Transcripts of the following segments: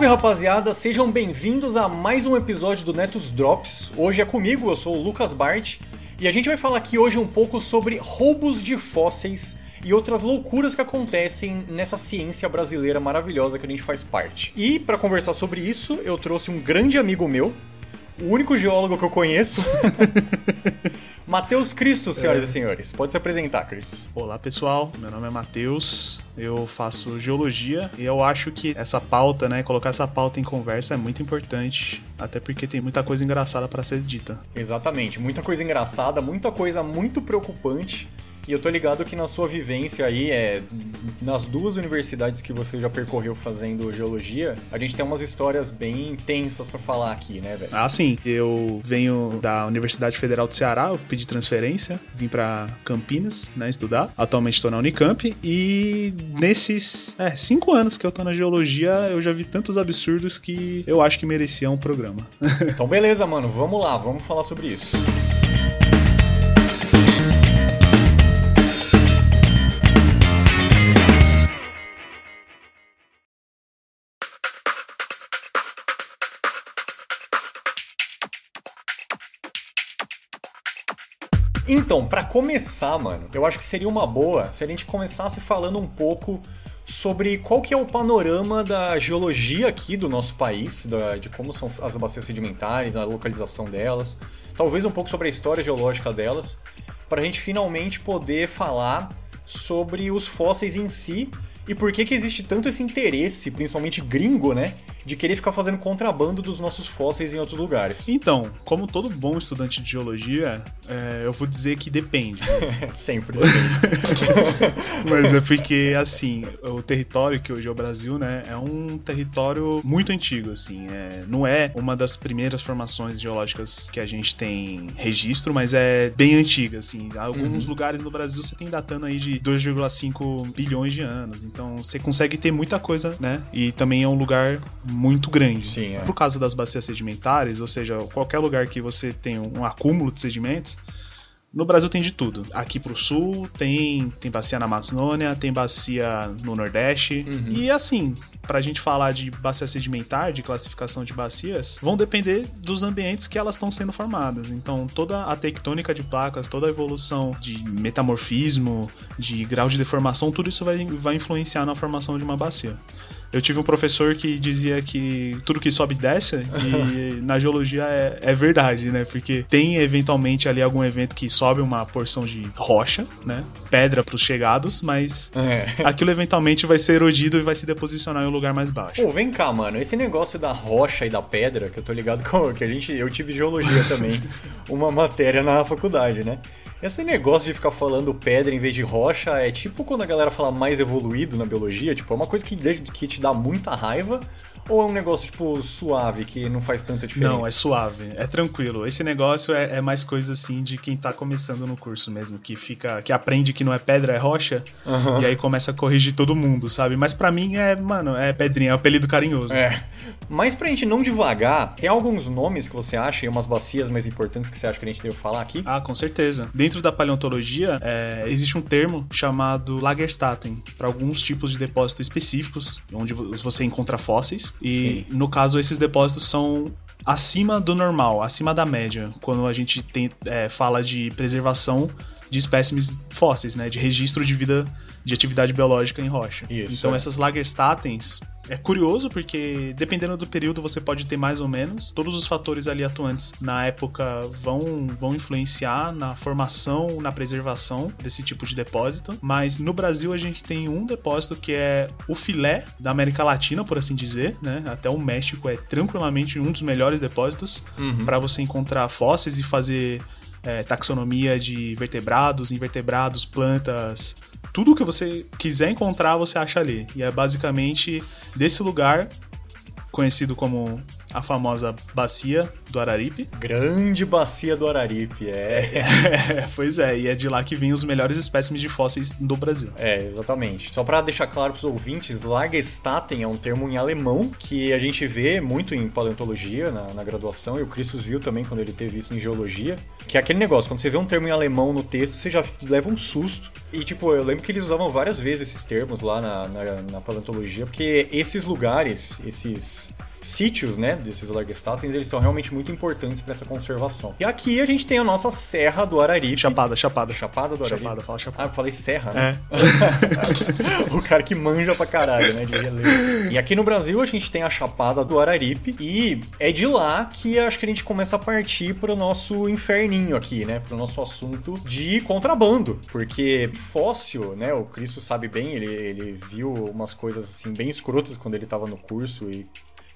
Salve rapaziada, sejam bem-vindos a mais um episódio do Netos Drops. Hoje é comigo, eu sou o Lucas Bart, e a gente vai falar aqui hoje um pouco sobre roubos de fósseis e outras loucuras que acontecem nessa ciência brasileira maravilhosa que a gente faz parte. E para conversar sobre isso, eu trouxe um grande amigo meu, o único geólogo que eu conheço. Matheus Cristo, senhoras é. e senhores. Pode se apresentar, Cristo. Olá, pessoal. Meu nome é Matheus. Eu faço geologia e eu acho que essa pauta, né, colocar essa pauta em conversa é muito importante, até porque tem muita coisa engraçada para ser dita. Exatamente, muita coisa engraçada, muita coisa muito preocupante e eu tô ligado que na sua vivência aí, é, nas duas universidades que você já percorreu fazendo geologia, a gente tem umas histórias bem tensas para falar aqui, né, velho? Ah, sim. Eu venho da Universidade Federal do Ceará, eu pedi transferência, vim para Campinas, né, estudar. Atualmente estou na Unicamp e nesses é, cinco anos que eu tô na geologia, eu já vi tantos absurdos que eu acho que merecia um programa. então, beleza, mano. Vamos lá, vamos falar sobre isso. Então, para começar, mano, eu acho que seria uma boa se a gente começasse falando um pouco sobre qual que é o panorama da geologia aqui do nosso país, da, de como são as bacias sedimentares, a localização delas, talvez um pouco sobre a história geológica delas, para a gente finalmente poder falar sobre os fósseis em si e por que que existe tanto esse interesse, principalmente gringo, né, de querer ficar fazendo contrabando dos nossos fósseis em outros lugares. Então, como todo bom estudante de geologia, é, eu vou dizer que depende. Sempre depende. Mas é porque, assim, o território que hoje é o Brasil, né, é um território muito antigo, assim. É, não é uma das primeiras formações geológicas que a gente tem registro, mas é bem antiga, assim. Alguns uhum. lugares no Brasil você tem datando aí de 2,5 bilhões de anos. Então você consegue ter muita coisa, né? E também é um lugar muito grande. Sim, é. Por causa das bacias sedimentares, ou seja, qualquer lugar que você tem um acúmulo de sedimentos, no Brasil tem de tudo. Aqui pro sul tem, tem bacia na Amazônia, tem bacia no Nordeste. Uhum. E assim, pra gente falar de bacia sedimentar, de classificação de bacias, vão depender dos ambientes que elas estão sendo formadas. Então, toda a tectônica de placas, toda a evolução de metamorfismo, de grau de deformação, tudo isso vai, vai influenciar na formação de uma bacia. Eu tive um professor que dizia que tudo que sobe desce, e na geologia é, é, verdade, né? Porque tem eventualmente ali algum evento que sobe uma porção de rocha, né? Pedra para os chegados, mas é. aquilo eventualmente vai ser erodido e vai se deposicionar em um lugar mais baixo. Pô, vem cá, mano. Esse negócio da rocha e da pedra, que eu tô ligado com que a gente. Eu tive geologia também, uma matéria na faculdade, né? Esse negócio de ficar falando pedra em vez de rocha é tipo quando a galera fala mais evoluído na biologia, tipo, é uma coisa que, que te dá muita raiva, ou é um negócio, tipo, suave, que não faz tanta diferença? Não, é suave, é tranquilo. Esse negócio é, é, mais coisa assim de quem tá começando no curso mesmo, que fica. que aprende que não é pedra, é rocha, uhum. e aí começa a corrigir todo mundo, sabe? Mas para mim é, mano, é pedrinha, é um apelido carinhoso. É. Mas pra gente não devagar, tem alguns nomes que você acha e umas bacias mais importantes que você acha que a gente deve falar aqui? Ah, com certeza. Dentro da paleontologia, é, existe um termo chamado Lagerstätten, para alguns tipos de depósitos específicos, onde você encontra fósseis. E Sim. no caso, esses depósitos são acima do normal, acima da média, quando a gente tem, é, fala de preservação de espécimes fósseis, né, de registro de vida de atividade biológica em rocha. Isso, então é. essas Lagerstättens é curioso porque dependendo do período você pode ter mais ou menos. Todos os fatores ali atuantes na época vão, vão influenciar na formação, na preservação desse tipo de depósito. Mas no Brasil a gente tem um depósito que é o filé da América Latina, por assim dizer, né? Até o México é tranquilamente um dos melhores depósitos uhum. para você encontrar fósseis e fazer é, taxonomia de vertebrados, invertebrados, plantas, tudo que você quiser encontrar você acha ali. E é basicamente desse lugar conhecido como a famosa bacia do Araripe. Grande bacia do Araripe, é. é. Pois é, e é de lá que vêm os melhores espécimes de fósseis do Brasil. É, exatamente. Só para deixar claro para os ouvintes, Lagerstätten é um termo em alemão que a gente vê muito em paleontologia na, na graduação, e o Christus viu também quando ele teve isso em geologia, que é aquele negócio, quando você vê um termo em alemão no texto, você já leva um susto. E, tipo, eu lembro que eles usavam várias vezes esses termos lá na, na, na paleontologia, porque esses lugares, esses esses sítios, né, desses largestatus, eles são realmente muito importantes para essa conservação. E aqui a gente tem a nossa Serra do Araripe. Chapada, Chapada. Chapada do Araripe. Chapada, fala Chapada. Ah, eu falei Serra, né? É. o cara que manja pra caralho, né, de relevo. E aqui no Brasil a gente tem a Chapada do Araripe e é de lá que acho que a gente começa a partir pro nosso inferninho aqui, né, pro nosso assunto de contrabando, porque fóssil, né, o Cristo sabe bem, ele, ele viu umas coisas assim bem escrotas quando ele tava no curso e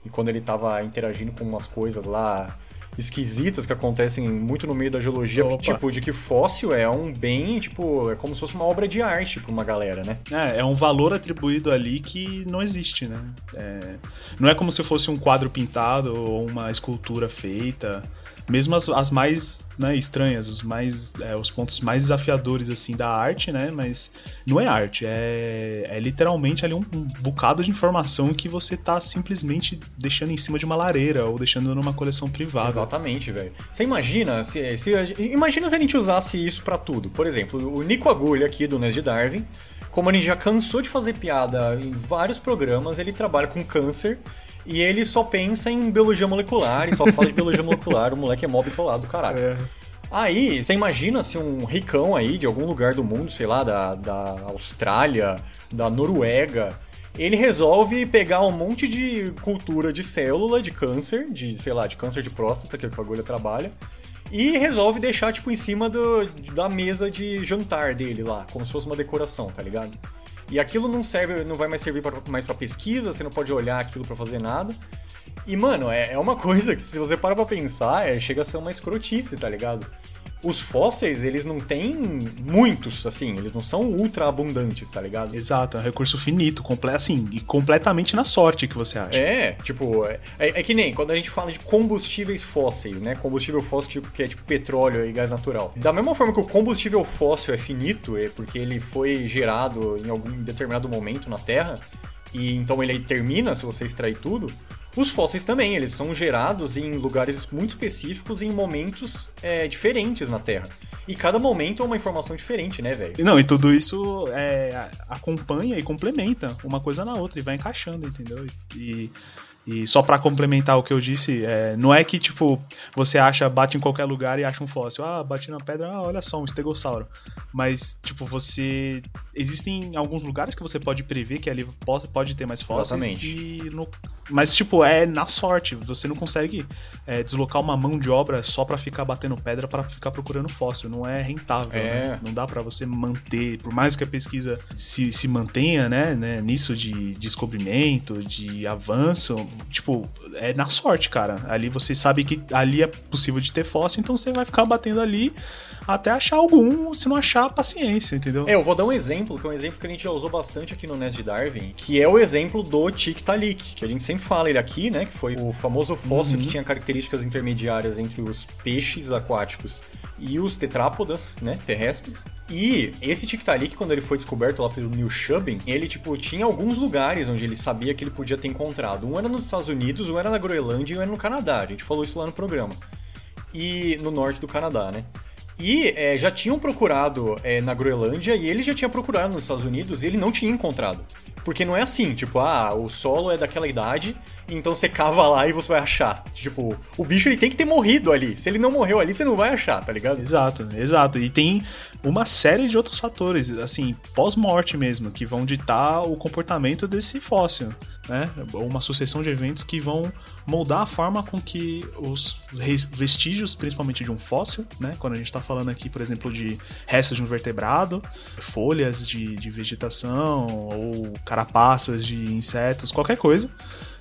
e quando ele estava interagindo com umas coisas lá esquisitas que acontecem muito no meio da geologia, Opa. tipo, de que fóssil é um bem, tipo, é como se fosse uma obra de arte para uma galera, né? É, é um valor atribuído ali que não existe, né? É, não é como se fosse um quadro pintado ou uma escultura feita mesmo as, as mais né, estranhas, os mais é, os pontos mais desafiadores assim da arte, né? Mas não é arte, é, é literalmente ali um, um, bocado de informação que você tá simplesmente deixando em cima de uma lareira ou deixando numa coleção privada. Exatamente, velho. Você imagina se, se imagina se a gente usasse isso para tudo. Por exemplo, o Nico Agulha aqui do Nes de Darwin como a gente já cansou de fazer piada em vários programas, ele trabalha com câncer e ele só pensa em biologia molecular e só fala de biologia molecular. O moleque é mob colado do caralho. É. Aí, você imagina se um ricão aí de algum lugar do mundo, sei lá, da, da Austrália, da Noruega, ele resolve pegar um monte de cultura de célula de câncer, de, sei lá, de câncer de próstata, que é o que a agulha trabalha, e resolve deixar, tipo, em cima do, da mesa de jantar dele lá, como se fosse uma decoração, tá ligado? E aquilo não serve, não vai mais servir pra, mais para pesquisa, você não pode olhar aquilo para fazer nada. E, mano, é, é uma coisa que se você para pra pensar, é, chega a ser uma escrotice, tá ligado? Os fósseis, eles não têm muitos, assim, eles não são ultra abundantes, tá ligado? Exato, é um recurso finito, completo, assim, e completamente na sorte que você acha. É, tipo, é, é, é, que nem quando a gente fala de combustíveis fósseis, né? Combustível fóssil tipo, que é tipo petróleo e gás natural. Da mesma forma que o combustível fóssil é finito, é porque ele foi gerado em algum determinado momento na Terra, e então ele termina se você extrair tudo. Os fósseis também, eles são gerados em lugares muito específicos e em momentos é, diferentes na Terra. E cada momento é uma informação diferente, né, velho? Não, e tudo isso é, acompanha e complementa uma coisa na outra e vai encaixando, entendeu? E, e só para complementar o que eu disse, é, não é que tipo você acha, bate em qualquer lugar e acha um fóssil. Ah, bate na pedra, ah, olha só, um estegossauro. Mas tipo você existem alguns lugares que você pode prever que ali pode, pode ter mais fósseis Exatamente. e no, mas tipo é na sorte. Você não consegue é, deslocar uma mão de obra só para ficar batendo pedra para ficar procurando fóssil. Não é rentável. É. Né? Não dá para você manter, por mais que a pesquisa se, se mantenha, né, né, nisso de descobrimento, de avanço tipo, é na sorte, cara. Ali você sabe que ali é possível de ter fóssil, então você vai ficar batendo ali até achar algum, se não achar, paciência, entendeu? É, eu vou dar um exemplo, que é um exemplo que a gente já usou bastante aqui no Nest de Darwin, que é o exemplo do Tiktaalik, que a gente sempre fala ele aqui, né, que foi o famoso fóssil uhum. que tinha características intermediárias entre os peixes aquáticos e os tetrápodas, né, terrestres. E esse Tiktaalik, quando ele foi descoberto lá pelo Neil Shubin, ele, tipo, tinha alguns lugares onde ele sabia que ele podia ter encontrado. Um era nos Estados Unidos, um era na Groenlândia e um era no Canadá. A gente falou isso lá no programa. E no norte do Canadá, né? E é, já tinham procurado é, na Groenlândia e ele já tinha procurado nos Estados Unidos e ele não tinha encontrado. Porque não é assim, tipo, ah, o solo é daquela idade, então você cava lá e você vai achar. Tipo, o bicho ele tem que ter morrido ali. Se ele não morreu ali, você não vai achar, tá ligado? Exato, exato. E tem uma série de outros fatores, assim, pós-morte mesmo, que vão ditar o comportamento desse fóssil né? Uma sucessão de eventos que vão moldar a forma com que os vestígios, principalmente de um fóssil, né? Quando a gente está falando aqui, por exemplo, de restos de um vertebrado, folhas de, de vegetação ou carapaças de insetos, qualquer coisa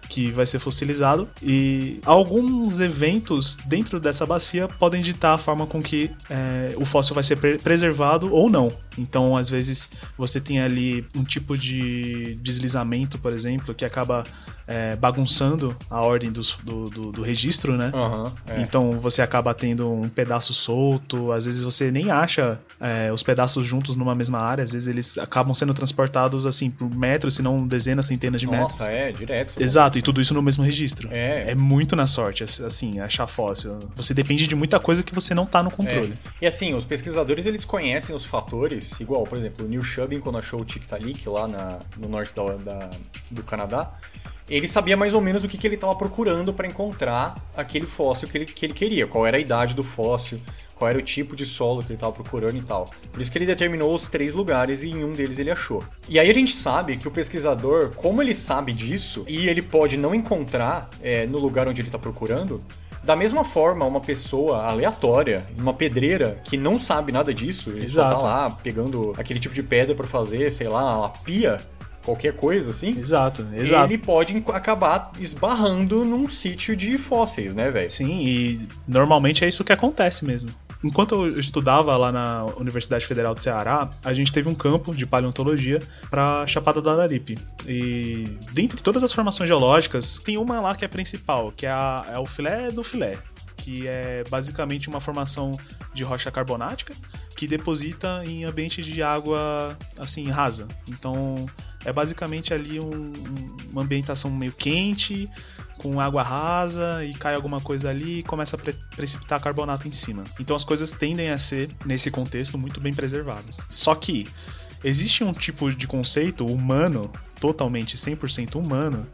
que vai ser fossilizado e alguns eventos dentro dessa bacia podem ditar a forma com que é, o fóssil vai ser pre preservado ou não. Então, às vezes, você tem ali um tipo de deslizamento, por exemplo, que acaba é, bagunçando a ordem dos, do, do, do, registro, né? Uhum, é. Então você acaba tendo um pedaço solto, às vezes você nem acha é, os pedaços juntos numa mesma área, às vezes eles acabam sendo transportados assim por metros, se não dezenas, centenas de metros. Nossa, é, direto. Exato, e tudo isso no mesmo registro. É. É muito na sorte, assim, achar fóssil. Você depende de muita coisa que você não tá no controle. É. E assim, os pesquisadores eles conhecem os fatores, igual, por exemplo, o Neil Shubin, quando achou o Tiktaalik lá na, no norte da, da, do Canadá ele sabia mais ou menos o que, que ele estava procurando para encontrar aquele fóssil que ele, que ele queria, qual era a idade do fóssil, qual era o tipo de solo que ele estava procurando e tal. Por isso que ele determinou os três lugares e em um deles ele achou. E aí a gente sabe que o pesquisador, como ele sabe disso e ele pode não encontrar é, no lugar onde ele está procurando, da mesma forma, uma pessoa aleatória, uma pedreira que não sabe nada disso, ele tá lá pegando aquele tipo de pedra para fazer, sei lá, uma pia, qualquer coisa assim. Exato, exato. Ele pode acabar esbarrando num sítio de fósseis, né, velho? Sim, e normalmente é isso que acontece mesmo. Enquanto eu estudava lá na Universidade Federal do Ceará, a gente teve um campo de paleontologia para Chapada do Araripe. E dentre todas as formações geológicas, tem uma lá que é principal, que é, a, é o filé do filé, que é basicamente uma formação de rocha carbonática que deposita em ambiente de água assim rasa. Então é basicamente ali um, uma ambientação meio quente, com água rasa e cai alguma coisa ali e começa a pre precipitar carbonato em cima. Então as coisas tendem a ser, nesse contexto, muito bem preservadas. Só que existe um tipo de conceito humano, totalmente 100% humano,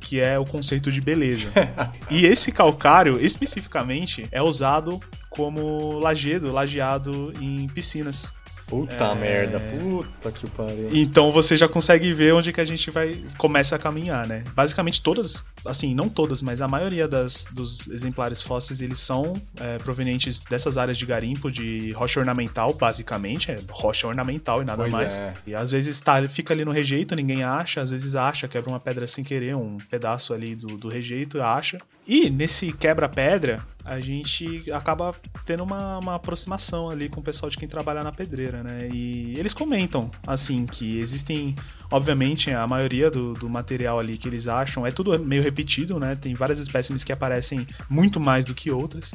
que é o conceito de beleza. e esse calcário, especificamente, é usado como lajedo, lajeado em piscinas. Puta é... merda, puta que pariu. Então você já consegue ver onde que a gente vai começa a caminhar, né? Basicamente todas, assim, não todas, mas a maioria das, dos exemplares fósseis eles são é, provenientes dessas áreas de garimpo de rocha ornamental, basicamente, é rocha ornamental e nada pois mais. É. E às vezes tá, fica ali no rejeito, ninguém acha, às vezes acha, quebra uma pedra sem querer, um pedaço ali do, do rejeito, acha. E nesse quebra-pedra, a gente acaba tendo uma, uma, aproximação ali com o pessoal de quem trabalha na pedreira, né? E eles comentam, assim, que existem, obviamente, a maioria do, do material ali que eles acham é tudo meio repetido, né? Tem várias espécimes que aparecem muito mais do que outras,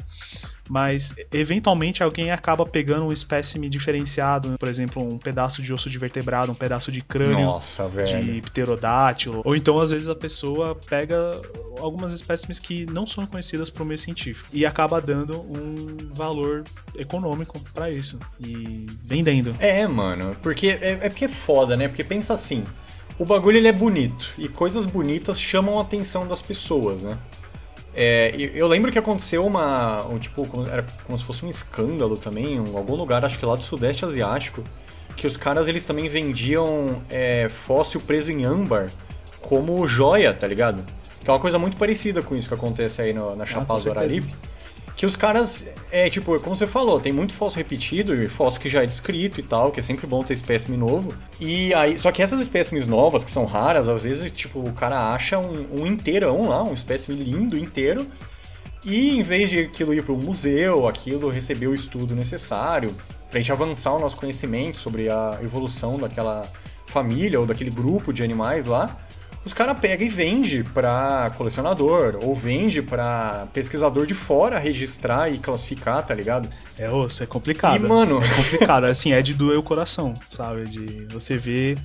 mas eventualmente alguém acaba pegando um espécime diferenciado, por exemplo, um pedaço de osso de vertebrado, um pedaço de crânio Nossa, de pterodátilo, ou então às vezes a pessoa pega algumas espécimes que não são conhecidas por meio científico. E e acaba dando um valor econômico para isso e vendendo. É, mano, porque é, é porque é foda, né? Porque pensa assim, o bagulho ele é bonito e coisas bonitas chamam a atenção das pessoas, né? É, eu lembro que aconteceu uma. Um, tipo, era como se fosse um escândalo também, em algum lugar, acho que lá do Sudeste Asiático, que os caras eles também vendiam é, fóssil preso em âmbar como joia, tá ligado? Que é uma coisa muito parecida com isso que acontece aí no, na ah, Chapada ah, do Araripe. Que os caras, é tipo, como você falou, tem muito fóssil repetido e fóssil que já é descrito e tal, que é sempre bom ter espécime novo. E aí, só que essas espécimes novas, que são raras, às vezes, tipo, o cara acha um, um inteirão lá, um espécime lindo inteiro, e em vez de aquilo ir para o museu, aquilo receber o estudo necessário, para a gente avançar o nosso conhecimento sobre a evolução daquela família ou daquele grupo de animais lá, os caras pegam e vende para colecionador ou vende para pesquisador de fora registrar e classificar, tá ligado? É, osso, é complicado. E, mano... É complicado, assim, é de doer o coração, sabe? De você ver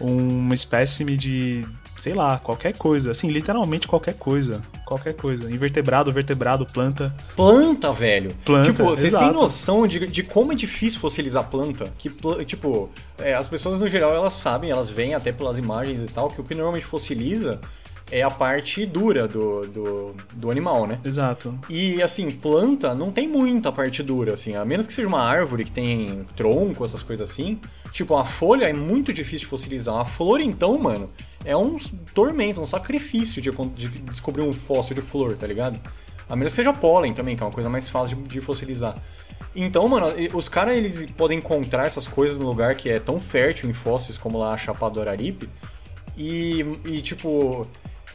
uma espécime de sei lá, qualquer coisa, assim, literalmente qualquer coisa, qualquer coisa, invertebrado, vertebrado, planta. Planta, velho. Planta. Tipo, vocês têm noção de, de como é difícil fossilizar planta? Que, tipo, é, as pessoas no geral elas sabem, elas veem até pelas imagens e tal, que o que normalmente fossiliza é a parte dura do, do, do, animal, né? Exato. E assim, planta não tem muita parte dura, assim, a menos que seja uma árvore que tem tronco, essas coisas assim. Tipo, a folha é muito difícil de fossilizar. A flor, então, mano, é um tormento, um sacrifício de, de descobrir um fóssil de flor, tá ligado? A menos que seja pólen também, que é uma coisa mais fácil de, de fossilizar. Então, mano, os caras eles podem encontrar essas coisas no lugar que é tão fértil em fósseis como lá a Chapada do Araripe. E, e tipo,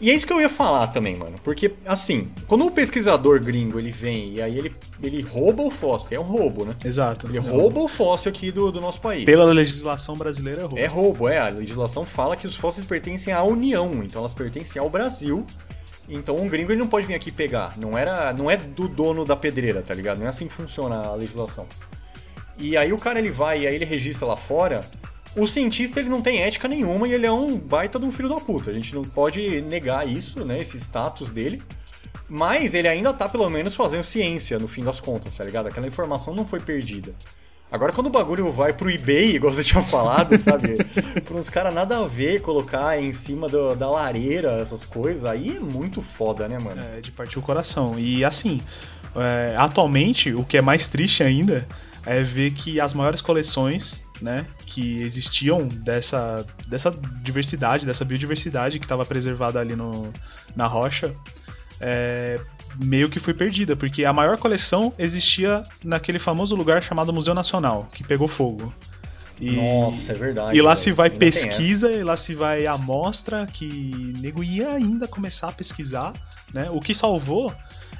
e é isso que eu ia falar também, mano. Porque, assim, quando o pesquisador gringo ele vem e aí ele, ele rouba o fóssil, que é um roubo, né? Exato. Ele rouba o fóssil aqui do, do nosso país. Pela legislação brasileira é roubo. É roubo, é. A legislação fala que os fósseis pertencem à União, então elas pertencem ao Brasil. Então um gringo ele não pode vir aqui pegar. Não era, não é do dono da pedreira, tá ligado? Não é assim que funciona a legislação. E aí o cara ele vai e aí ele registra lá fora o cientista ele não tem ética nenhuma e ele é um baita de um filho da puta. A gente não pode negar isso, né? Esse status dele. Mas ele ainda tá, pelo menos, fazendo ciência, no fim das contas, tá ligado? Aquela informação não foi perdida. Agora, quando o bagulho vai pro eBay, igual você tinha falado, sabe? pra uns caras nada a ver colocar em cima do, da lareira, essas coisas, aí é muito foda, né, mano? É, de partir o coração. E assim, é, atualmente, o que é mais triste ainda é ver que as maiores coleções né, que existiam dessa, dessa diversidade, dessa biodiversidade que estava preservada ali no, na rocha, é, meio que foi perdida, porque a maior coleção existia naquele famoso lugar chamado Museu Nacional, que pegou fogo. E, Nossa, é verdade. E lá se vai pesquisa, e lá se vai amostra, que nego ia ainda começar a pesquisar, né? O que salvou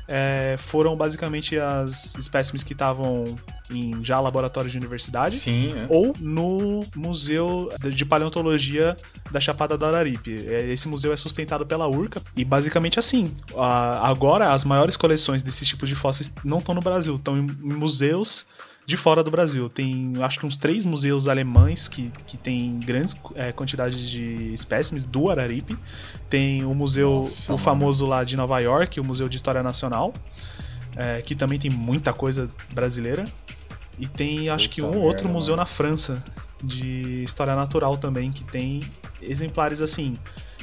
é, foram basicamente as espécimes que estavam em já laboratórios de universidade Sim, é. ou no Museu de Paleontologia da Chapada do Araripe. É, esse museu é sustentado pela URCA e basicamente assim. Agora as maiores coleções desse tipo de fósseis não estão no Brasil, estão em museus de fora do Brasil. Tem acho que uns três museus alemães que, que tem grandes é, quantidades de espécimes do Araripe. Tem o museu, Nossa, o mano. famoso lá de Nova York, o Museu de História Nacional, é, que também tem muita coisa brasileira. E tem acho Puta que um merda, outro museu mano. na França de história natural também que tem exemplares assim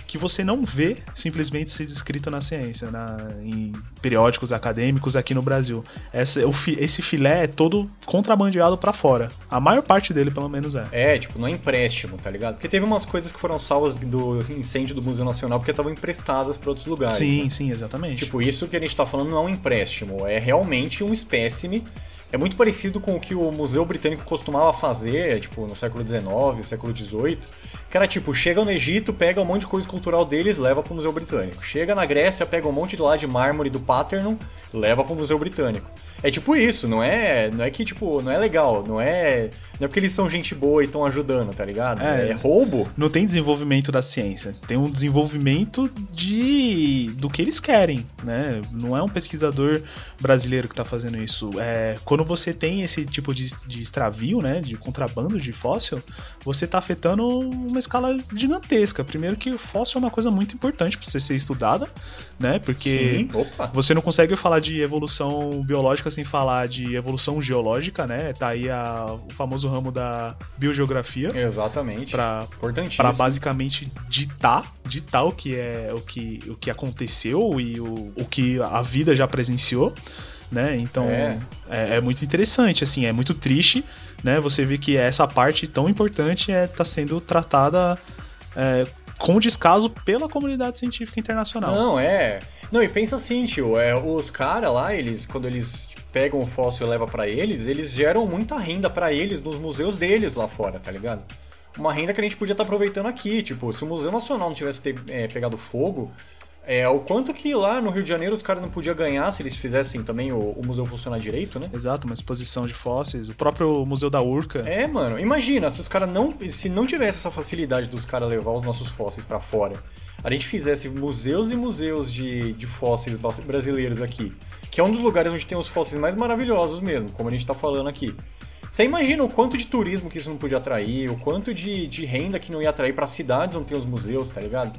que você não vê simplesmente ser descrito na ciência, na, em periódicos acadêmicos aqui no Brasil. Essa, o, esse filé é todo contrabandeado para fora. A maior parte dele, pelo menos, é. É, tipo, não é empréstimo, tá ligado? Porque teve umas coisas que foram salvas do incêndio do Museu Nacional porque estavam emprestadas para outros lugares. Sim, né? sim, exatamente. Tipo, isso que a gente tá falando não é um empréstimo, é realmente um espécime é muito parecido com o que o Museu Britânico costumava fazer, tipo, no século XIX, século XVIII. Era tipo, chega no Egito, pega um monte de coisa cultural deles, leva pro Museu Britânico. Chega na Grécia, pega um monte de lá de mármore do Paternon, leva pro Museu Britânico. É tipo isso, não é, não é que tipo, não é legal, não é, não é porque eles são gente boa e estão ajudando, tá ligado? É, é, roubo. Não tem desenvolvimento da ciência, tem um desenvolvimento de do que eles querem, né? Não é um pesquisador brasileiro que tá fazendo isso. É, quando você tem esse tipo de, de extravio, né, de contrabando de fóssil, você tá afetando uma escala gigantesca. Primeiro que o fóssil é uma coisa muito importante para você ser estudada, né? Porque você não consegue falar de evolução biológica sem falar de evolução geológica, né? Tá aí a, o famoso ramo da biogeografia. Exatamente. Para basicamente ditar, ditar o que é o que, o que aconteceu e o, o que a vida já presenciou. Né? Então é. É, é. muito interessante, assim, é muito triste, né? Você vê que essa parte tão importante é tá sendo tratada é, com descaso pela comunidade científica internacional. Não, é. Não, e pensa assim, tio, é, os caras lá, eles, quando eles pegam o fóssil e levam para eles, eles geram muita renda para eles nos museus deles lá fora, tá ligado? Uma renda que a gente podia estar tá aproveitando aqui. Tipo, se o Museu Nacional não tivesse pe é, pegado fogo, é, o quanto que lá no Rio de Janeiro os caras não podiam ganhar se eles fizessem também o, o, museu funcionar direito, né? Exato, uma exposição de fósseis, o próprio Museu da Urca. É, mano, imagina, se os caras não. Se não tivesse essa facilidade dos caras levar os nossos fósseis para fora, a gente fizesse museus e museus de, de fósseis brasileiros aqui que é um dos lugares onde tem os fósseis mais maravilhosos mesmo, como a gente está falando aqui. Você imagina o quanto de turismo que isso não podia atrair, o quanto de, de renda que não ia atrair para cidades onde tem os museus, tá ligado?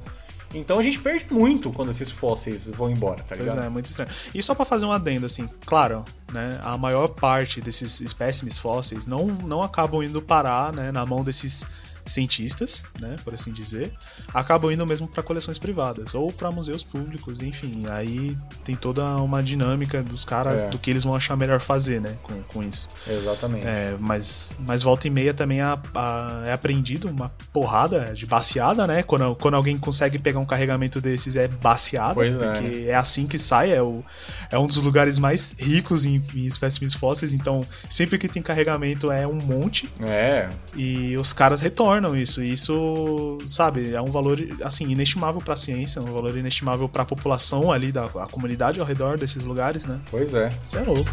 Então a gente perde muito quando esses fósseis vão embora, tá ligado? Pois é, muito estranho. E só para fazer um adendo, assim, claro, né, a maior parte desses espécimes fósseis não, não acabam indo parar né, na mão desses cientistas, né, por assim dizer, acabam indo mesmo para coleções privadas ou para museus públicos, enfim. Aí tem toda uma dinâmica dos caras é. do que eles vão achar melhor fazer, né, com, com isso. Exatamente. É, mas, mas volta e meia também a, a, é aprendido uma porrada de baseada, né? Quando, quando alguém consegue pegar um carregamento desses é baseada, pois é, porque é, é assim que sai, é, o, é um dos lugares mais ricos em, em espécimes fósseis, então sempre que tem carregamento é um monte. É. E os caras retornam tornam isso. E isso, sabe, é um valor assim inestimável para a ciência, um valor inestimável para a população ali da a comunidade ao redor desses lugares, né? Pois é. Isso é louco.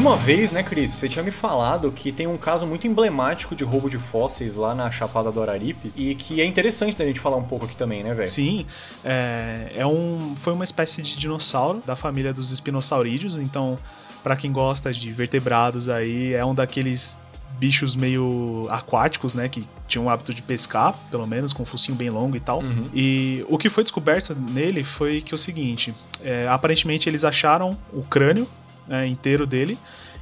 E uma vez, né, Cris, você tinha me falado que tem um caso muito emblemático de roubo de fósseis lá na Chapada do Araripe e que é interessante da gente falar um pouco aqui também, né, velho? Sim, é, é um, foi uma espécie de dinossauro da família dos espinossaurídeos, então para quem gosta de vertebrados aí, é um daqueles bichos meio aquáticos, né, que tinham o hábito de pescar, pelo menos com um focinho bem longo e tal. Uhum. E o que foi descoberto nele foi que é o seguinte, é, aparentemente eles acharam o crânio é, inteiro dele.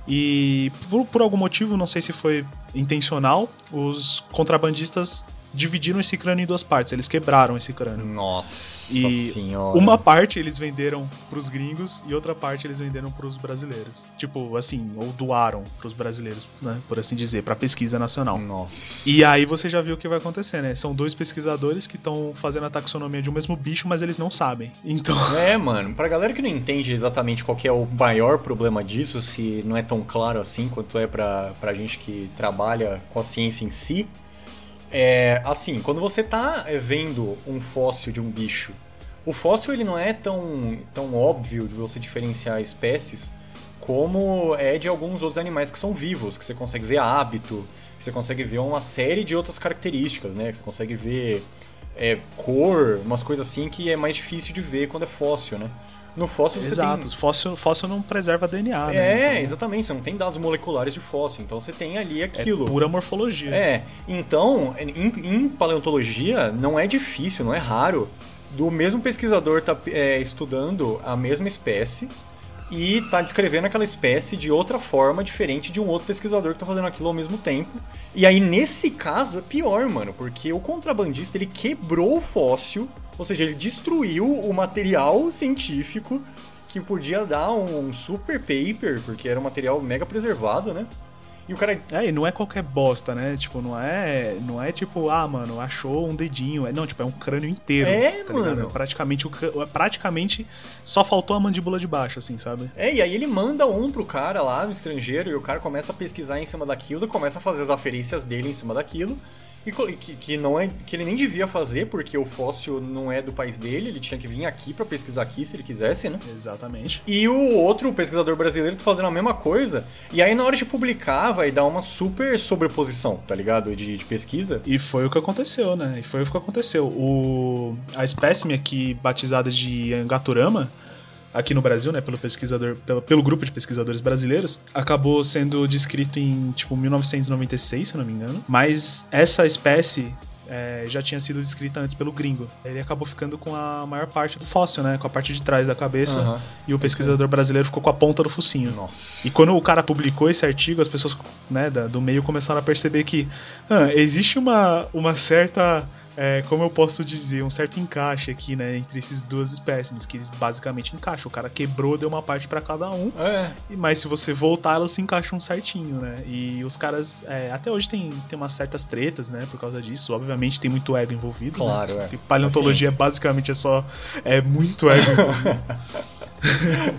E por, por, algum motivo, não sei se foi intencional, os contrabandistas dividiram esse crânio em duas partes. Eles quebraram esse crânio. Nossa e senhora. Uma parte eles venderam pros gringos e outra parte eles venderam pros brasileiros. Tipo, assim, ou doaram pros brasileiros, né? Por assim dizer, pra pesquisa nacional. Nossa. E aí você já viu o que vai acontecer, né? São dois pesquisadores que estão fazendo a taxonomia de um mesmo bicho, mas eles não sabem. Então. É, mano. Pra galera que não entende exatamente qual é o maior problema disso, se não é tão claro assim quanto é pra, pra gente que trabalha com a ciência em si é, assim, quando você tá é, vendo um fóssil de um bicho, o fóssil ele não é tão, tão óbvio de você diferenciar espécies como é de alguns outros animais que são vivos, que você consegue ver hábito, que você consegue ver uma série de outras características, né? Que você consegue ver é, cor, umas coisas assim que é mais difícil de ver quando é fóssil, né? No fóssil você Exato, tem... fóssil, fóssil não preserva DNA, né? É, então... exatamente, você não tem dados moleculares de fóssil, então você tem ali aquilo. É pura morfologia. É, então, em, em paleontologia, não é difícil, não é raro, do mesmo pesquisador estar tá, é, estudando a mesma espécie e tá descrevendo aquela espécie de outra forma, diferente de um outro pesquisador que tá fazendo aquilo ao mesmo tempo. E aí, nesse caso, é pior, mano, porque o contrabandista ele quebrou o fóssil, ou seja, ele destruiu o material científico que podia dar um super paper, porque era um material mega preservado, né? E o cara. É, e não é qualquer bosta, né? Tipo, não é. Não é tipo, ah, mano, achou um dedinho. É, não, tipo, é um crânio inteiro. É, tá mano. Praticamente, praticamente só faltou a mandíbula de baixo, assim, sabe? É, e aí ele manda um pro cara lá no estrangeiro e o cara começa a pesquisar em cima daquilo, começa a fazer as aferências dele em cima daquilo que, que, não é que ele nem devia fazer porque o fóssil não é do país dele, ele tinha que vir aqui para pesquisar aqui se ele quisesse, né? Exatamente. E o outro, o pesquisador brasileiro, tá fazendo a mesma coisa. E aí na hora de publicar vai dar uma super sobreposição, tá ligado? De, de pesquisa. E foi o que aconteceu, né? E foi o que aconteceu. O a espécime aqui batizada de Angaturama aqui no Brasil, né, pelo pesquisador, pelo, pelo, grupo de pesquisadores brasileiros, acabou sendo descrito em tipo 1996, se não me engano. Mas essa espécie é, já tinha sido descrita antes pelo gringo. Ele acabou ficando com a maior parte do fóssil, né? Com a parte de trás da cabeça. Uhum. E o pesquisador brasileiro ficou com a ponta do focinho. Nossa. E quando o cara publicou esse artigo, as pessoas né, do meio começaram a perceber que ah, existe uma, uma certa é, como eu posso dizer, um certo encaixe aqui, né, entre esses duas espécimes, que eles basicamente encaixam. O cara quebrou, deu uma parte para cada um, é. mas se você voltar, elas se encaixam certinho, né? E os caras, é, até hoje tem, tem umas certas tretas, né, por causa disso. Obviamente tem muito ego envolvido. Né? Claro, né? é. paleontologia basicamente é só é muito ego envolvido.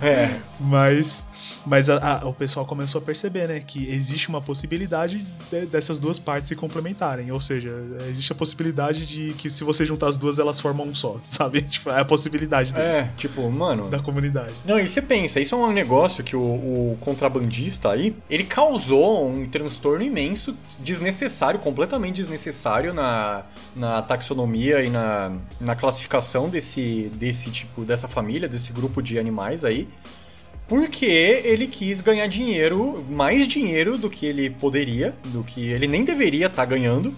é. Mas mas a, a, o pessoal começou a perceber, né, que existe uma possibilidade de, dessas duas partes se complementarem. Ou seja, existe a possibilidade de que se você juntar as duas, elas formam um só, sabe? Tipo, é a possibilidade deles. É, tipo, mano. Da comunidade. Não, e você pensa, isso é um negócio que o, o contrabandista aí, ele causou um transtorno imenso, desnecessário, completamente desnecessário na, na taxonomia e na, na classificação desse, desse tipo, dessa família, desse grupo de animais aí porque ele quis ganhar dinheiro, mais dinheiro do que ele poderia, do que ele nem deveria estar tá ganhando,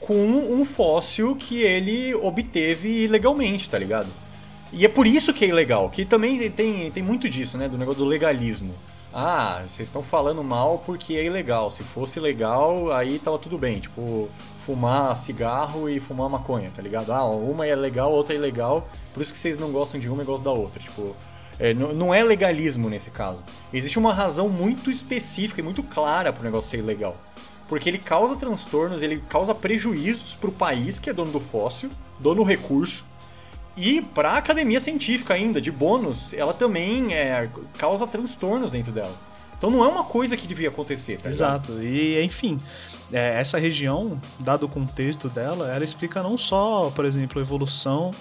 com um fóssil que ele obteve ilegalmente, tá ligado? E é por isso que é ilegal, que também tem, tem muito disso, né, do negócio do legalismo. Ah, vocês estão falando mal porque é ilegal. Se fosse legal, aí tava tudo bem. Tipo, fumar cigarro e fumar maconha, tá ligado? Ah, uma é legal, outra é ilegal. Por isso que vocês não gostam de uma e gostam da outra. Tipo, é, não é legalismo nesse caso. Existe uma razão muito específica e muito clara para o negócio ser ilegal. Porque ele causa transtornos, ele causa prejuízos para o país que é dono do fóssil, dono do recurso, e para a academia científica ainda, de bônus, ela também é, causa transtornos dentro dela. Então não é uma coisa que devia acontecer, tá Exato. Ligado? E enfim, é, essa região, dado o contexto dela, ela explica não só, por exemplo, a evolução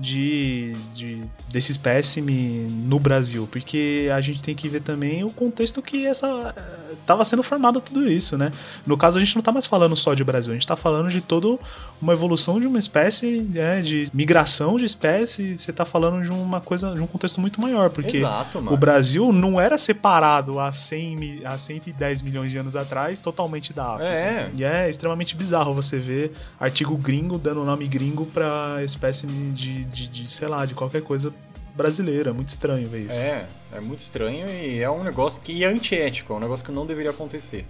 de, de desse espécime no Brasil, porque a gente tem que ver também o contexto que essa estava sendo formado tudo isso, né? No caso a gente não está mais falando só de Brasil, a gente está falando de toda uma evolução de uma espécie, né, de migração de espécie, você está falando de uma coisa, de um contexto muito maior, porque Exato, o Brasil não era separado há 100 a 110 milhões de anos atrás totalmente da África. É. E é extremamente bizarro você ver artigo gringo dando nome gringo para espécie de, de, de, sei lá, de qualquer coisa brasileira. É muito estranho ver isso. É, é muito estranho e é um negócio que é antiético, é um negócio que não deveria acontecer.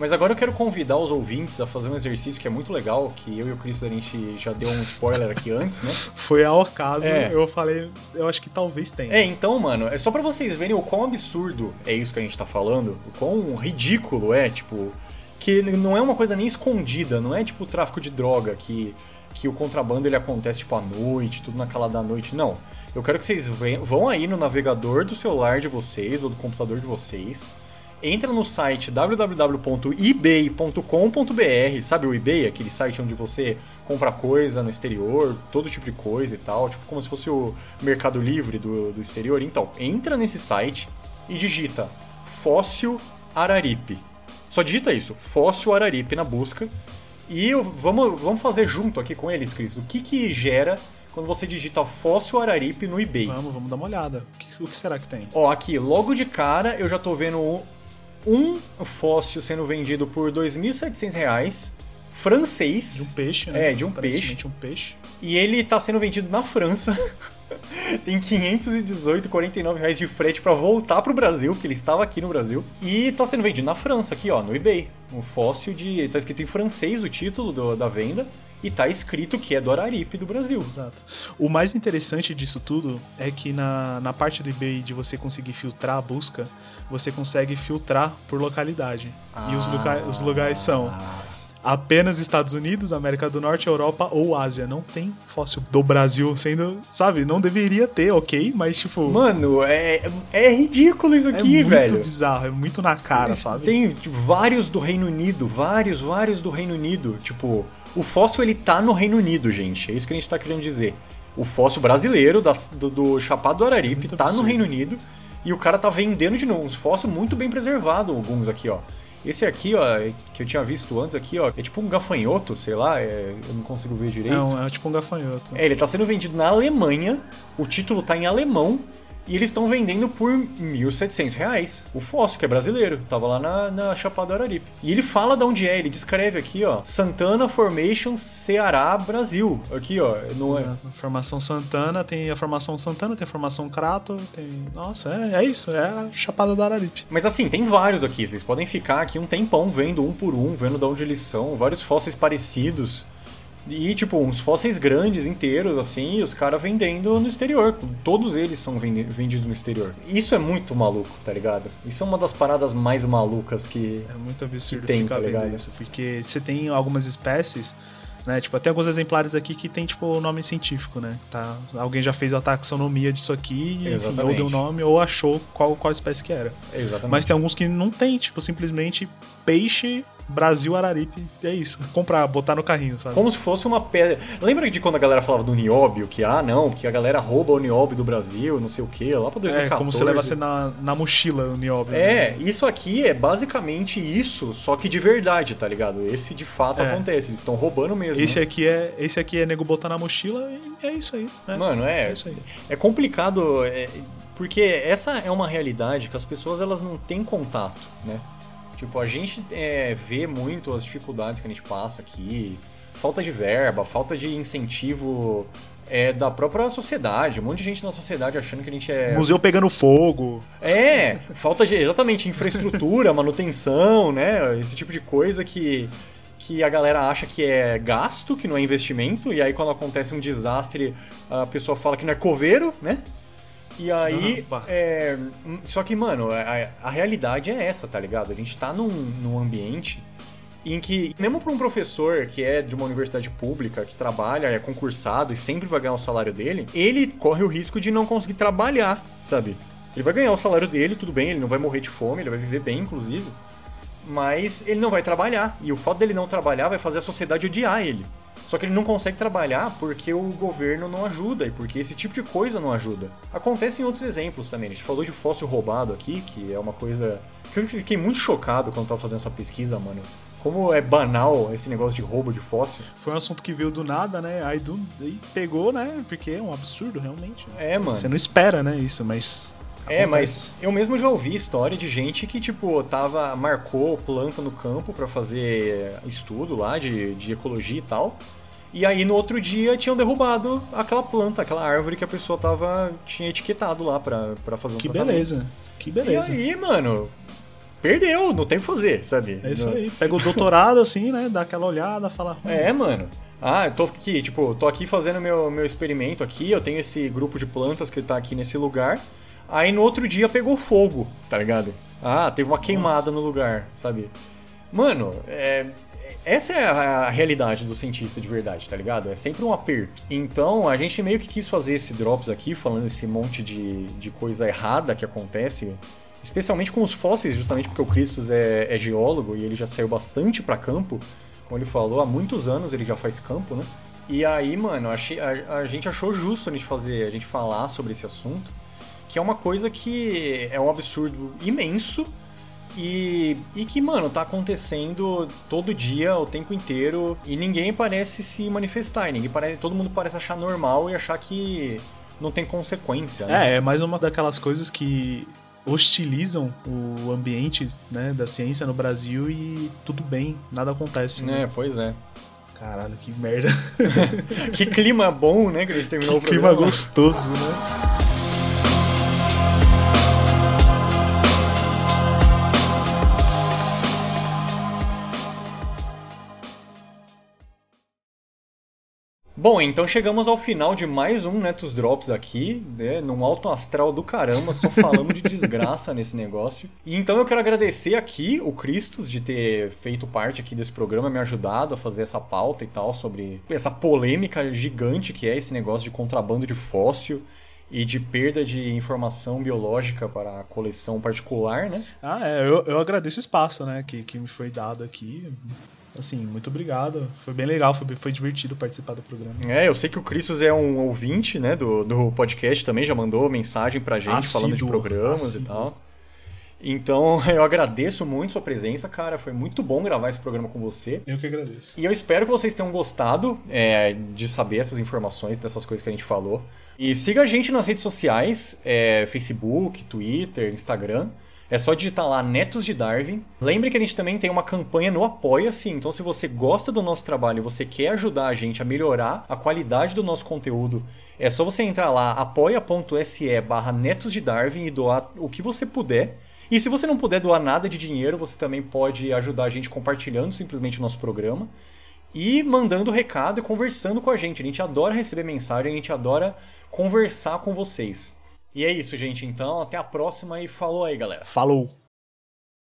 Mas agora eu quero convidar os ouvintes a fazer um exercício que é muito legal, que eu e o Chris a gente já deu um spoiler aqui antes, né? Foi ao acaso, é. eu falei, eu acho que talvez tenha. É, então, mano, é só para vocês verem o quão absurdo é isso que a gente tá falando, o quão ridículo é, tipo, que não é uma coisa nem escondida, não é tipo tráfico de droga que que o contrabando ele acontece tipo à noite, tudo naquela da noite. Não. Eu quero que vocês vão aí no navegador do celular de vocês ou do computador de vocês. Entra no site www.ebay.com.br, sabe o eBay, aquele site onde você compra coisa no exterior, todo tipo de coisa e tal, tipo como se fosse o Mercado Livre do, do exterior. Então, entra nesse site e digita fóssil Araripe. Só digita isso, fóssil Araripe na busca e vamos, vamos fazer junto aqui com eles, Cris. O que que gera quando você digita fóssil Araripe no eBay? Vamos, vamos dar uma olhada. O que, será que tem? Ó, aqui, logo de cara eu já tô vendo um fóssil sendo vendido por R$ 2.700 francês. De um peixe, né? É, de um peixe. um peixe. E ele tá sendo vendido na França. Tem 518,49 reais de frete para voltar pro Brasil, porque ele estava aqui no Brasil. E tá sendo vendido na França, aqui ó, no eBay. Um fóssil de. tá escrito em francês o título do, da venda. E tá escrito que é do Araripe do Brasil. Exato. O mais interessante disso tudo é que na, na parte do eBay de você conseguir filtrar a busca, você consegue filtrar por localidade. Ah. E os, lugar, os lugares são apenas Estados Unidos, América do Norte, Europa ou Ásia. Não tem fóssil do Brasil sendo, sabe? Não deveria ter, ok? Mas, tipo. Mano, é, é ridículo isso aqui, é velho. É muito bizarro, é muito na cara, sabe? Tem tipo, vários do Reino Unido, vários, vários do Reino Unido. Tipo, o fóssil ele tá no Reino Unido, gente. É isso que a gente tá querendo dizer. O fóssil brasileiro da, do, do Chapado do Araripe muito tá absurdo. no Reino Unido. E o cara tá vendendo de novo. Uns fósseis muito bem preservados, alguns aqui, ó. Esse aqui, ó, que eu tinha visto antes aqui, ó, é tipo um gafanhoto, sei lá, é, eu não consigo ver direito. Não, é tipo um gafanhoto. É, ele tá sendo vendido na Alemanha, o título tá em alemão, e eles estão vendendo por 1.700 reais. O fóssil, que é brasileiro, tava lá na, na Chapada Araripe. E ele fala de onde é, ele descreve aqui, ó. Santana Formation Ceará, Brasil. Aqui, ó. No... Formação Santana, tem a Formação Santana, tem a Formação Crato, tem... Nossa, é, é isso, é a Chapada da Araripe. Mas assim, tem vários aqui. Vocês podem ficar aqui um tempão vendo um por um, vendo de onde eles são. Vários fósseis parecidos. E, tipo, uns fósseis grandes, inteiros, assim, e os caras vendendo no exterior. Todos eles são vendidos no exterior. Isso é muito maluco, tá ligado? Isso é uma das paradas mais malucas que. É muito absurdo tem, ficar tá ligado? isso. Porque você tem algumas espécies. Né? Tipo, tem alguns exemplares aqui que tem tipo o nome científico, né? Tá, alguém já fez a taxonomia disso aqui, enfim, ou deu nome, ou achou qual, qual espécie que era. Exatamente. Mas tem alguns que não tem, tipo, simplesmente peixe Brasil Araripe, é isso. Comprar, botar no carrinho, sabe? Como se fosse uma pedra. Lembra de quando a galera falava do nióbio? Que, ah, não, que a galera rouba o nióbio do Brasil, não sei o que, lá pra 2014. É, como se levasse na, na mochila o nióbio. É, né? isso aqui é basicamente isso, só que de verdade, tá ligado? Esse de fato é. acontece, eles estão roubando mesmo. Esse né? aqui é esse aqui é nego botar na mochila e é isso aí. Né? Mano, é. É, isso aí. é complicado. É, porque essa é uma realidade que as pessoas elas não têm contato, né? Tipo, a gente é, vê muito as dificuldades que a gente passa aqui, falta de verba, falta de incentivo é, da própria sociedade. Um monte de gente na sociedade achando que a gente é. Museu pegando fogo. É, falta de exatamente infraestrutura, manutenção, né? Esse tipo de coisa que, que a galera acha que é gasto, que não é investimento, e aí quando acontece um desastre, a pessoa fala que não é coveiro, né? E aí. É, só que, mano, a, a, realidade é essa, tá ligado? A gente tá num, num ambiente em que, mesmo para um professor que é de uma universidade pública, que trabalha, é concursado e sempre vai ganhar o salário dele, ele corre o risco de não conseguir trabalhar, sabe? Ele vai ganhar o salário dele, tudo bem, ele não vai morrer de fome, ele vai viver bem, inclusive. Mas ele não vai trabalhar. E o fato dele não trabalhar vai fazer a sociedade odiar ele. Só que ele não consegue trabalhar porque o governo não ajuda e porque esse tipo de coisa não ajuda. Acontece em outros exemplos também. A gente falou de fóssil roubado aqui, que é uma coisa que eu fiquei muito chocado quando tava fazendo essa pesquisa, mano. Como é banal esse negócio de roubo de fóssil. Foi um assunto que veio do nada, né? Aí, do, aí pegou, né? Porque é um absurdo, realmente. É, mano. Você não espera, né? Isso, mas é, mas eu mesmo já ouvi história de gente que, tipo, tava, marcou planta no campo para fazer estudo lá de, de ecologia e tal. E aí no outro dia tinham derrubado aquela planta, aquela árvore que a pessoa tava tinha etiquetado lá pra, pra fazer um Que beleza. Que beleza. E aí, mano, perdeu, não tem o que fazer, sabe? É isso aí. Pega o doutorado assim, né? Dá aquela olhada, fala. Hum. É, mano. Ah, eu tô aqui, tipo, tô aqui fazendo meu, meu experimento aqui, eu tenho esse grupo de plantas que tá aqui nesse lugar. Aí no outro dia pegou fogo, tá ligado? Ah, teve uma queimada Nossa. no lugar, sabe? Mano, é, essa é a, realidade do cientista de verdade, tá ligado? É sempre um aperto. Então a gente meio que quis fazer esse drops aqui, falando esse monte de, de coisa errada que acontece, especialmente com os fósseis, justamente porque o Christos é, é geólogo e ele já saiu bastante para campo. Como ele falou, há muitos anos ele já faz campo, né? E aí, mano, achei, a, a gente achou justo a gente fazer, a gente falar sobre esse assunto que é uma coisa que é um absurdo imenso e, e que, mano, tá acontecendo todo dia, o tempo inteiro, e ninguém parece se manifestar, ninguém parece, todo mundo parece achar normal e achar que não tem consequência. Né? É, é mais uma daquelas coisas que hostilizam o ambiente né, da ciência no Brasil e tudo bem, nada acontece. Né? É, pois é. Caralho, que merda. que clima bom, né, que a gente terminou que o programa. clima gostoso, né? Bom, então chegamos ao final de mais um Netos Drops aqui, né, num alto astral do caramba, só falando de desgraça nesse negócio. E então eu quero agradecer aqui o Cristos de ter feito parte aqui desse programa, me ajudado a fazer essa pauta e tal sobre essa polêmica gigante que é esse negócio de contrabando de fóssil e de perda de informação biológica para a coleção particular, né? Ah, é, eu, eu agradeço o espaço, né, que, que me foi dado aqui assim, muito obrigado. Foi bem legal, foi, foi divertido participar do programa. É, eu sei que o Cristos é um ouvinte, né, do, do podcast também, já mandou mensagem pra gente assíduo, falando de programas assíduo. e tal. Então, eu agradeço muito sua presença, cara. Foi muito bom gravar esse programa com você. Eu que agradeço. E eu espero que vocês tenham gostado é, de saber essas informações, dessas coisas que a gente falou. E siga a gente nas redes sociais: é, Facebook, Twitter, Instagram. É só digitar lá Netos de Darwin. Lembre que a gente também tem uma campanha no Apoia-se, então se você gosta do nosso trabalho e você quer ajudar a gente a melhorar a qualidade do nosso conteúdo, é só você entrar lá apoia.se barra Netos de Darwin e doar o que você puder. E se você não puder doar nada de dinheiro, você também pode ajudar a gente compartilhando simplesmente o nosso programa e mandando recado e conversando com a gente. A gente adora receber mensagem, a gente adora conversar com vocês. E é isso, gente. Então, até a próxima e falou aí, galera. Falou!